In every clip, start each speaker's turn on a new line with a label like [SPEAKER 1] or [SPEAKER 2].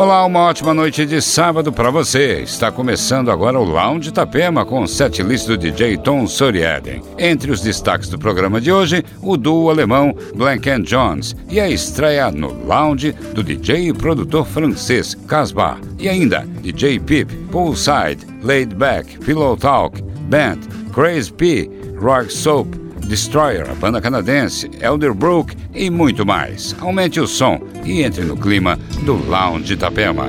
[SPEAKER 1] Olá, uma ótima noite de sábado para você. Está começando agora o Lounge Itapema com o setlist do DJ Tom Soriaden. Entre os destaques do programa de hoje, o duo alemão Blank and Jones e a estreia no Lounge do DJ e produtor francês Casbah. E ainda DJ Pip, Poolside, Laid Back, Pillow Talk, Band, Crazy P, Rock Soap, Destroyer, a banda canadense, Elderbrook e muito mais. Aumente o som e entre no clima do Lounge Itapema.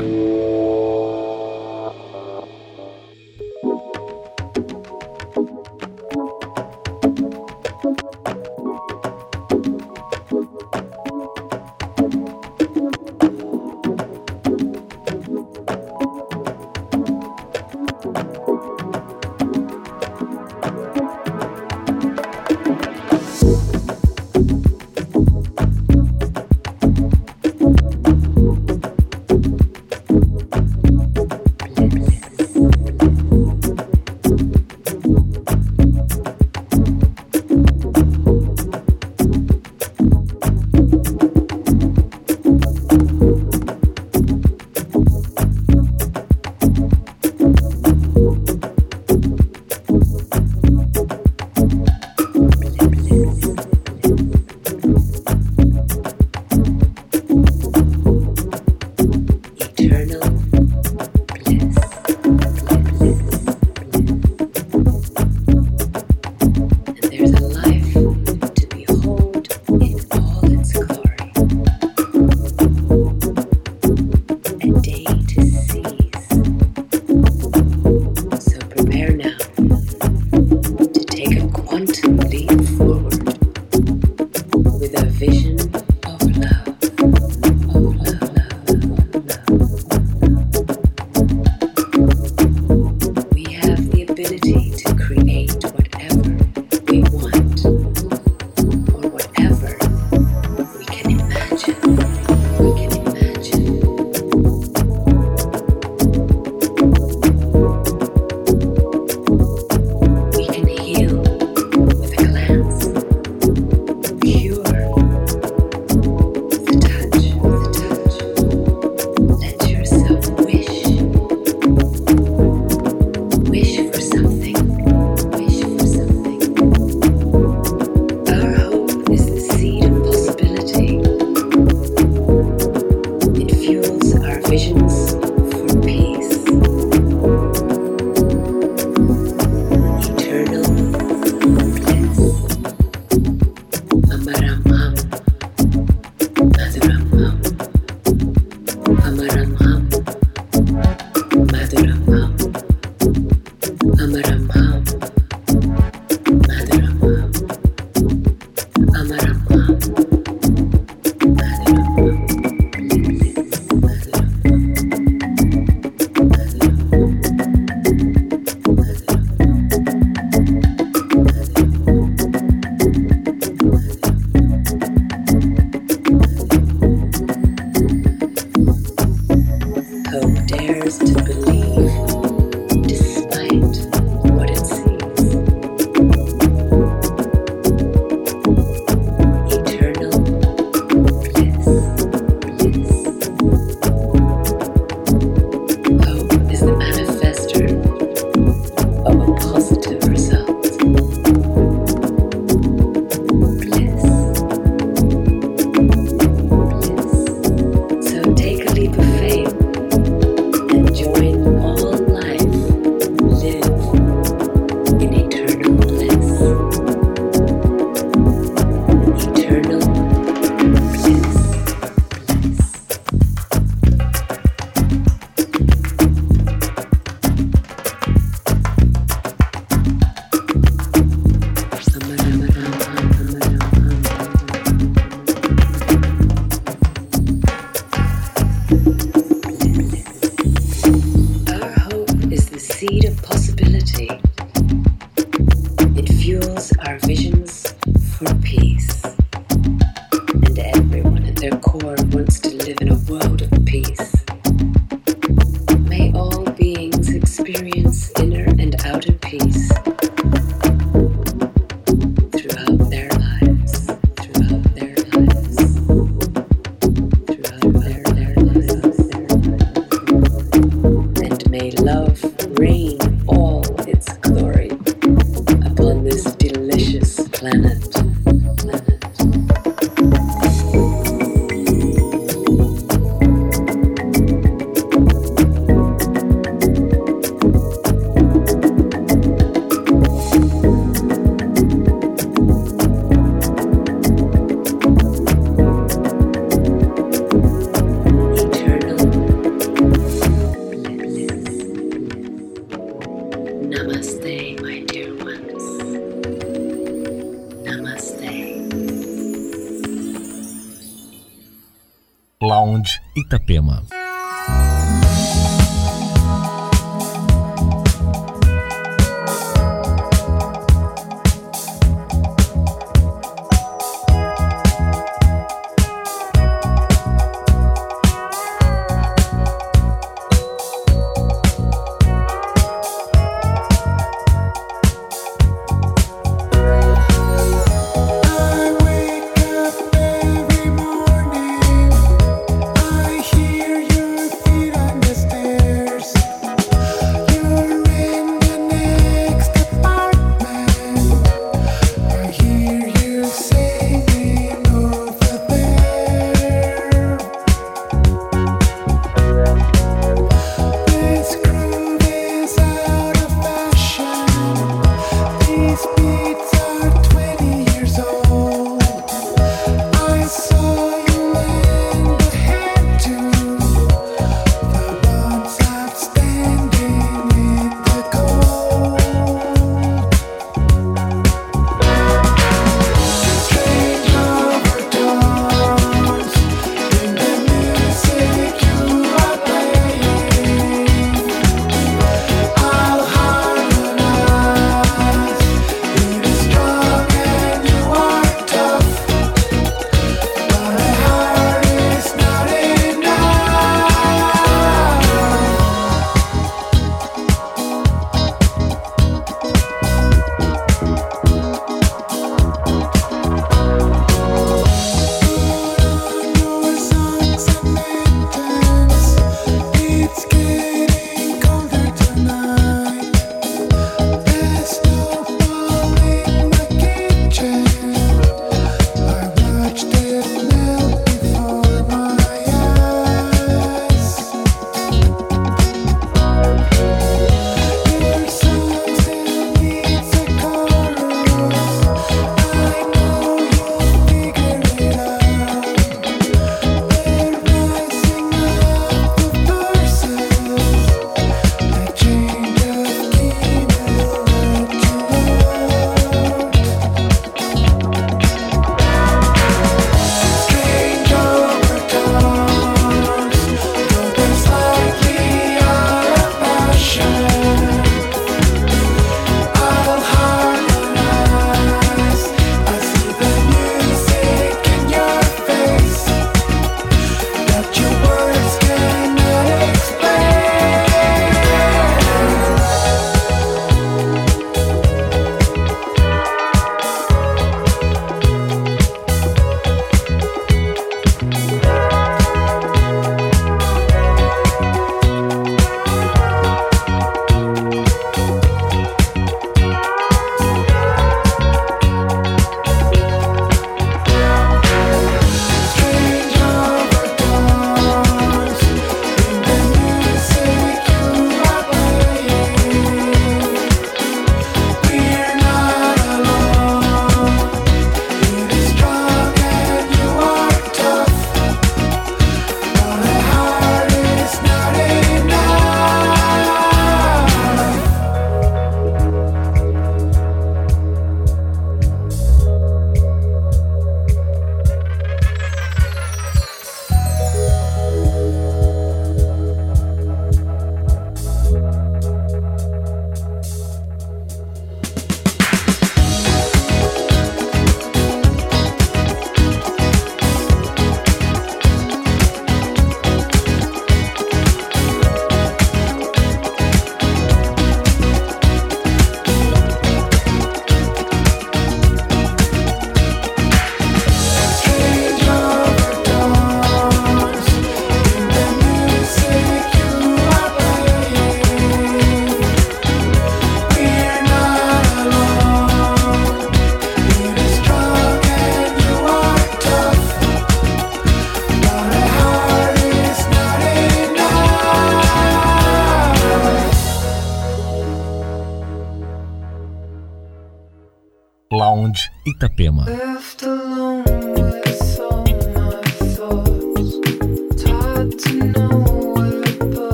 [SPEAKER 2] Itapema.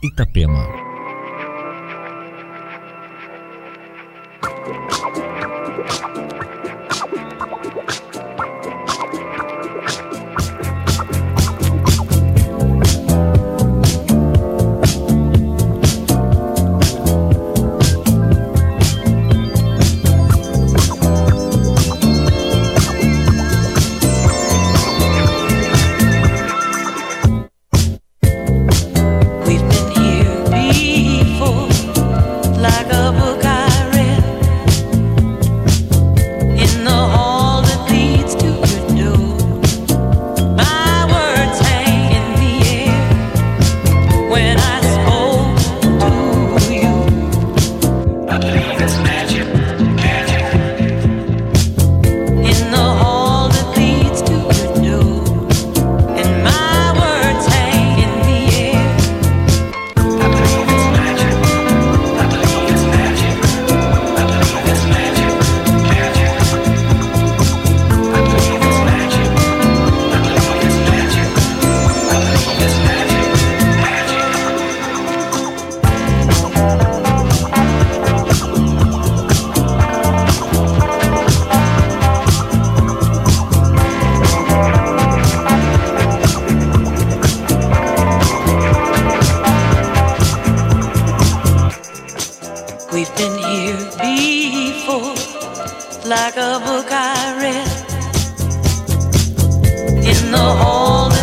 [SPEAKER 2] Itapema.
[SPEAKER 3] We've been here
[SPEAKER 2] before, like a
[SPEAKER 3] book
[SPEAKER 4] I read
[SPEAKER 5] in the
[SPEAKER 2] hall.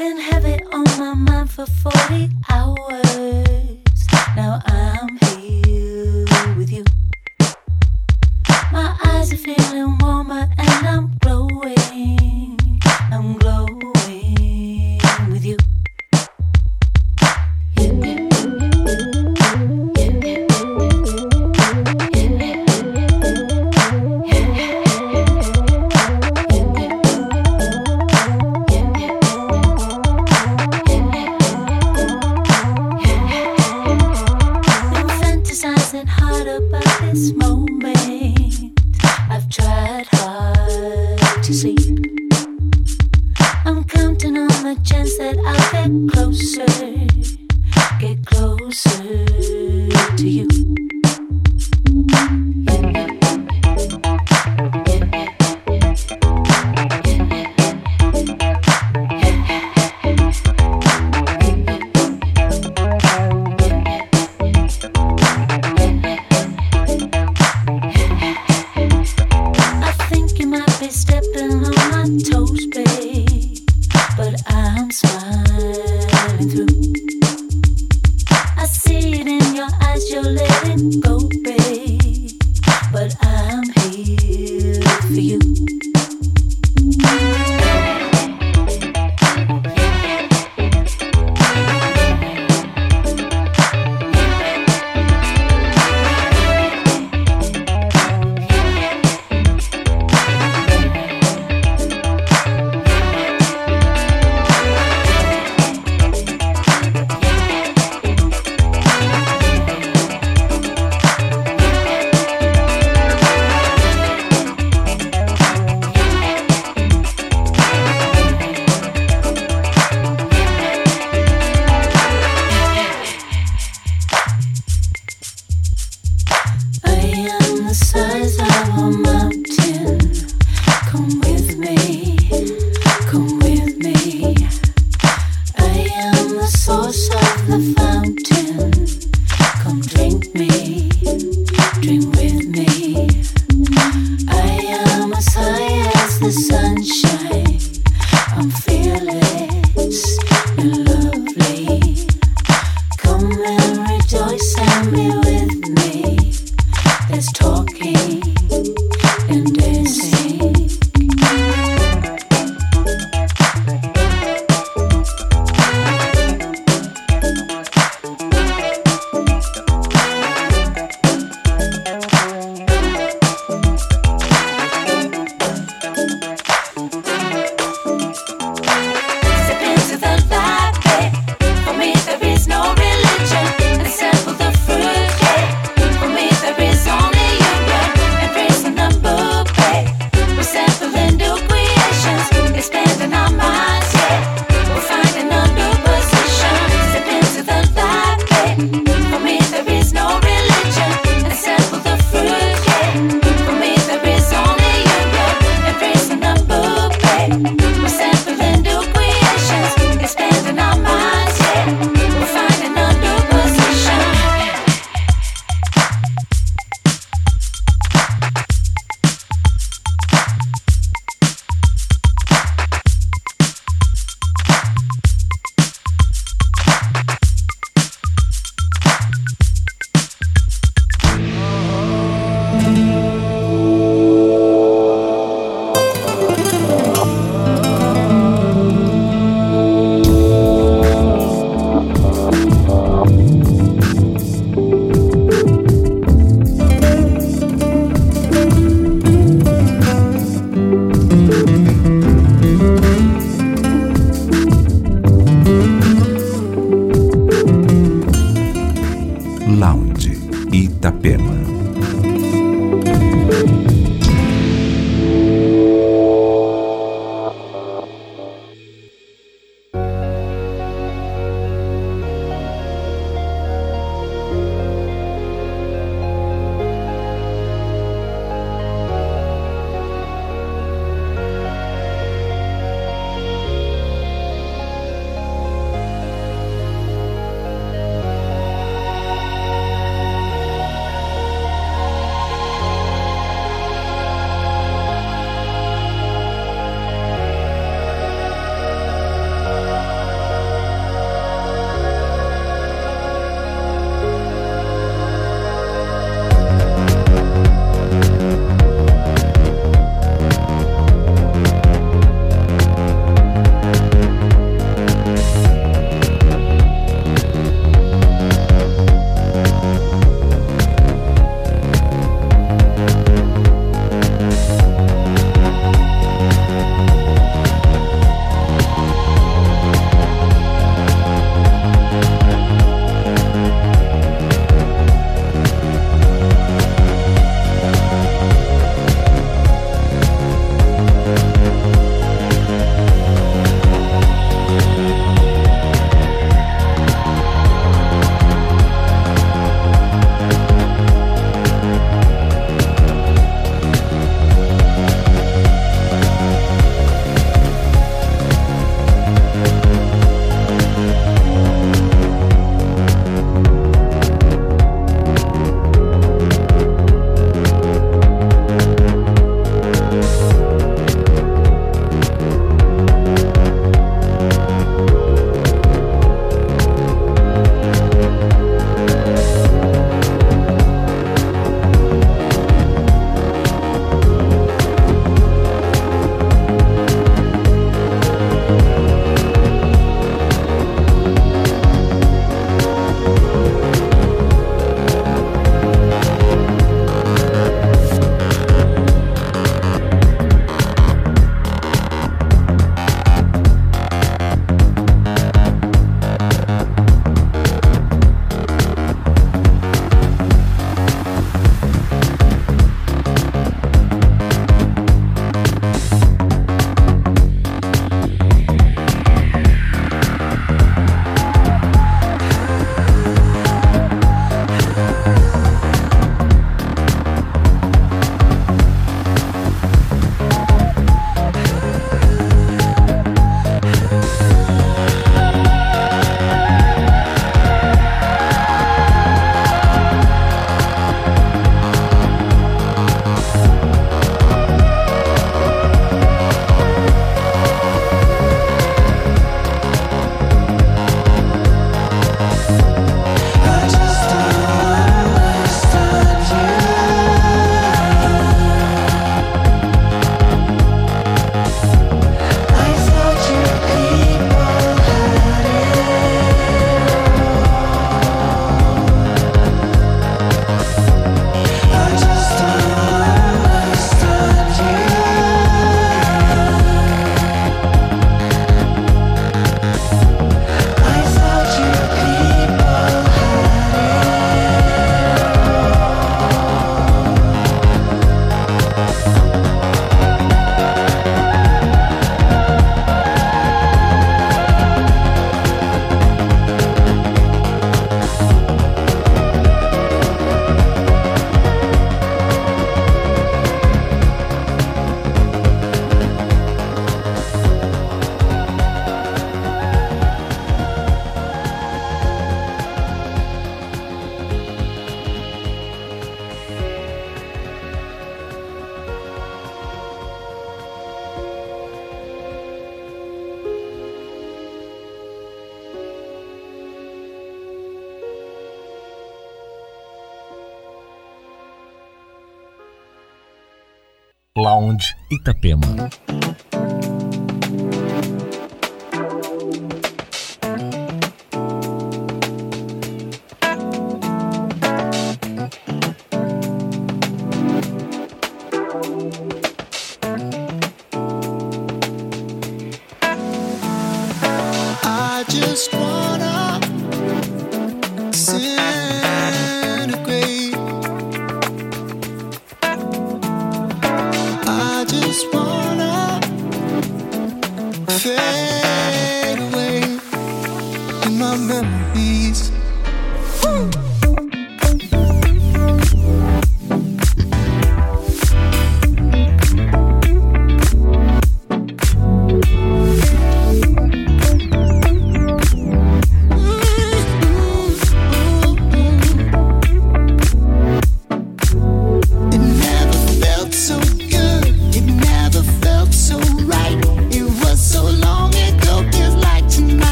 [SPEAKER 2] been heavy on
[SPEAKER 6] my mind
[SPEAKER 2] for
[SPEAKER 3] 40 hours. Now I'm here with you. My eyes are feeling warmer.
[SPEAKER 2] Itapema.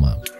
[SPEAKER 2] дома.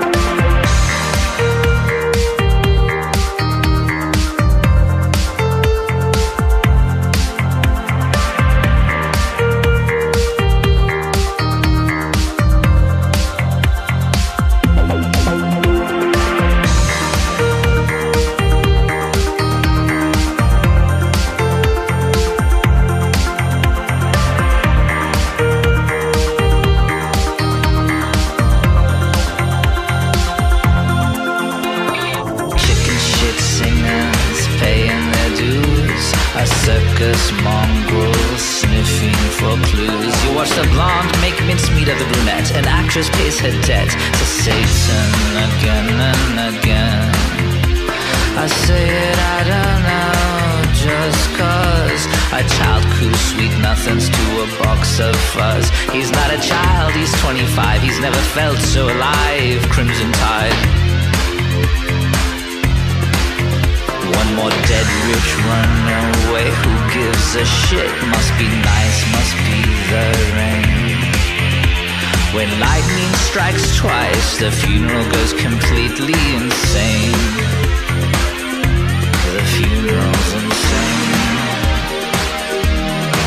[SPEAKER 7] Lightning strikes twice, the funeral goes completely insane. The funeral's insane.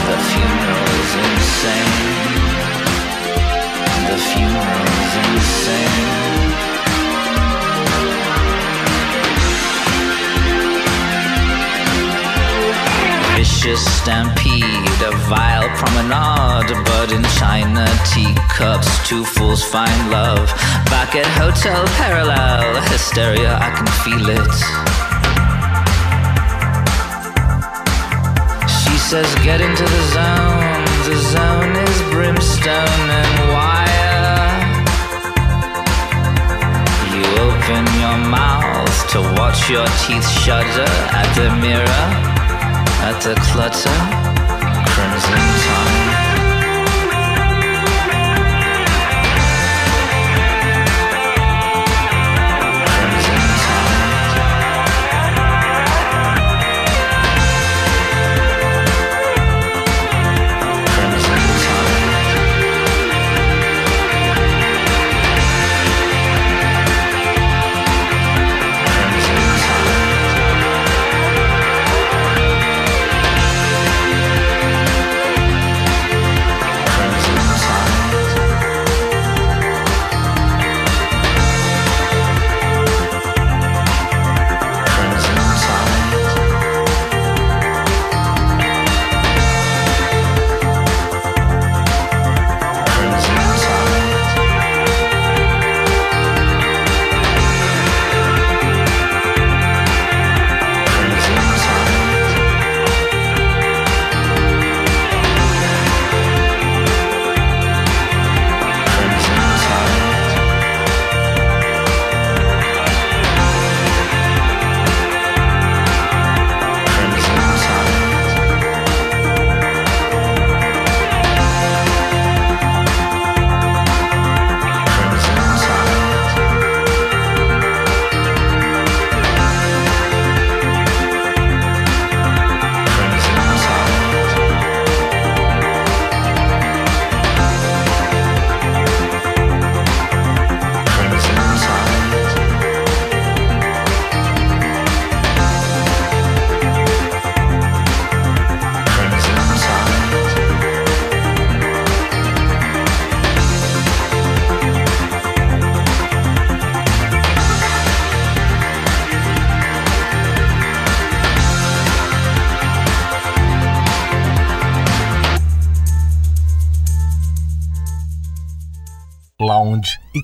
[SPEAKER 7] The funeral's insane. The funeral's insane. Vicious stampede, a vile promenade, but in China teacups, two fools find love. Back at Hotel Parallel, hysteria, I can feel it. She says, get into the zone, the zone is brimstone and wire. You open your mouth to watch your teeth shudder at the mirror at the clutter, crimson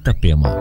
[SPEAKER 8] Itapema.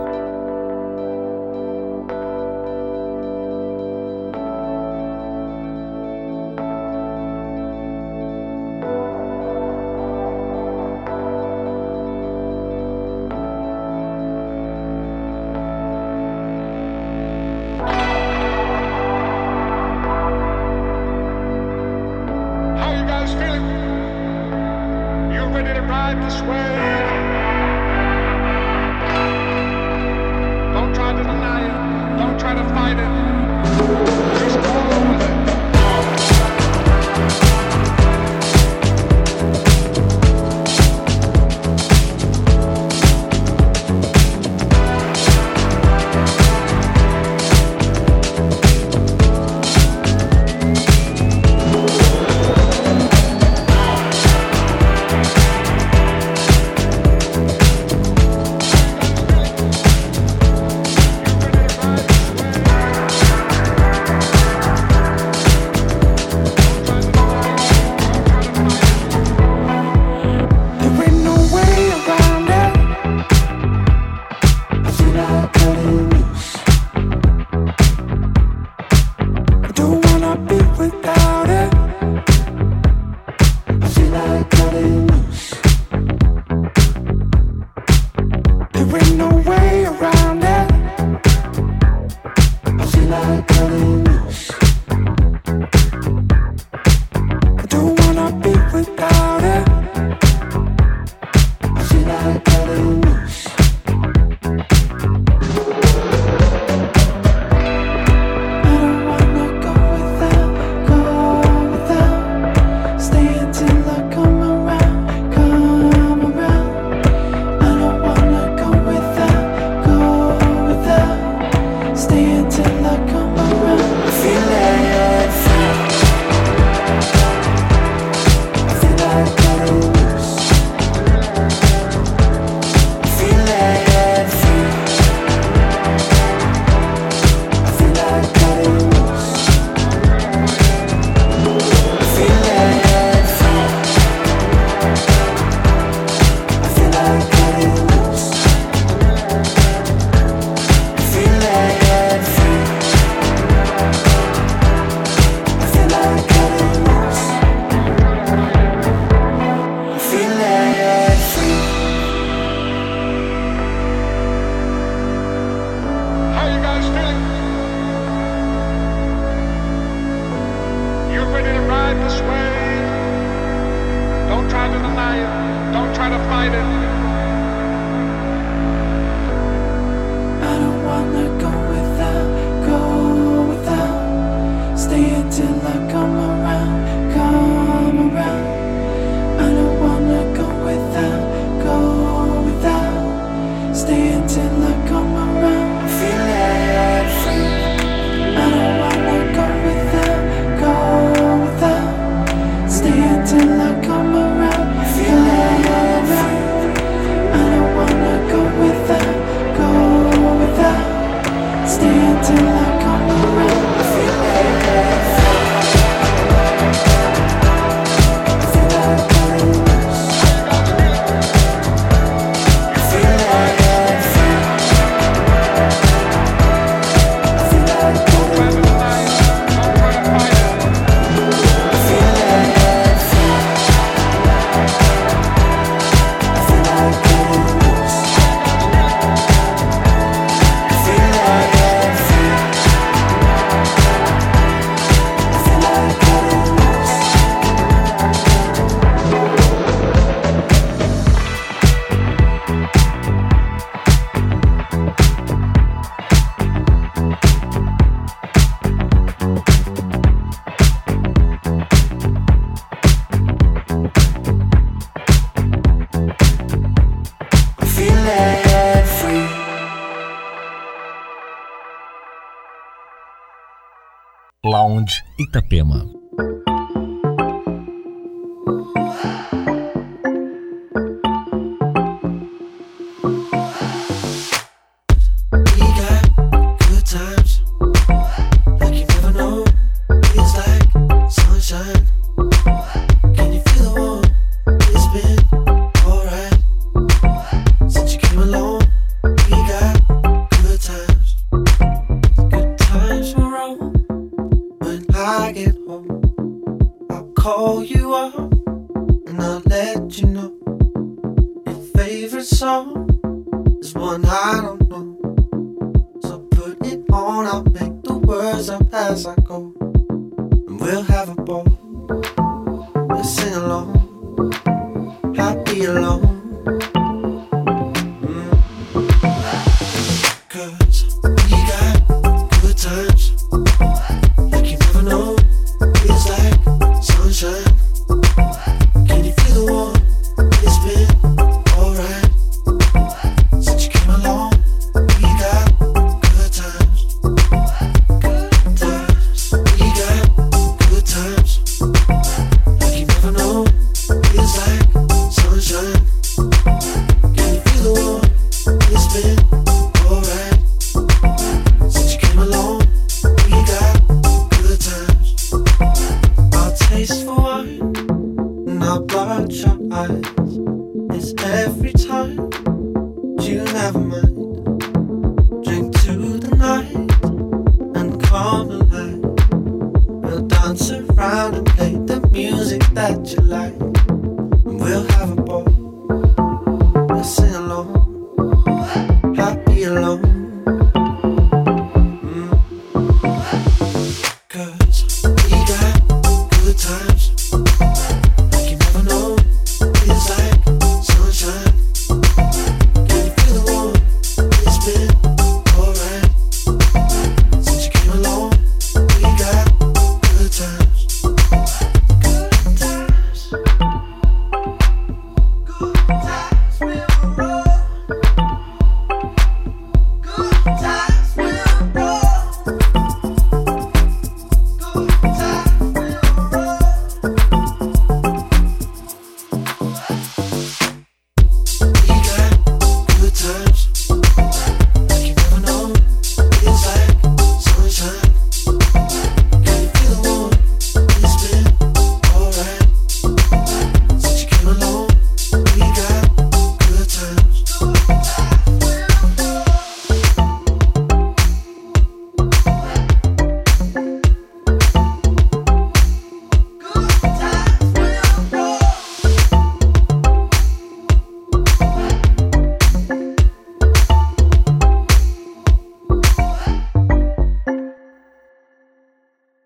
[SPEAKER 8] Lounge Itapema.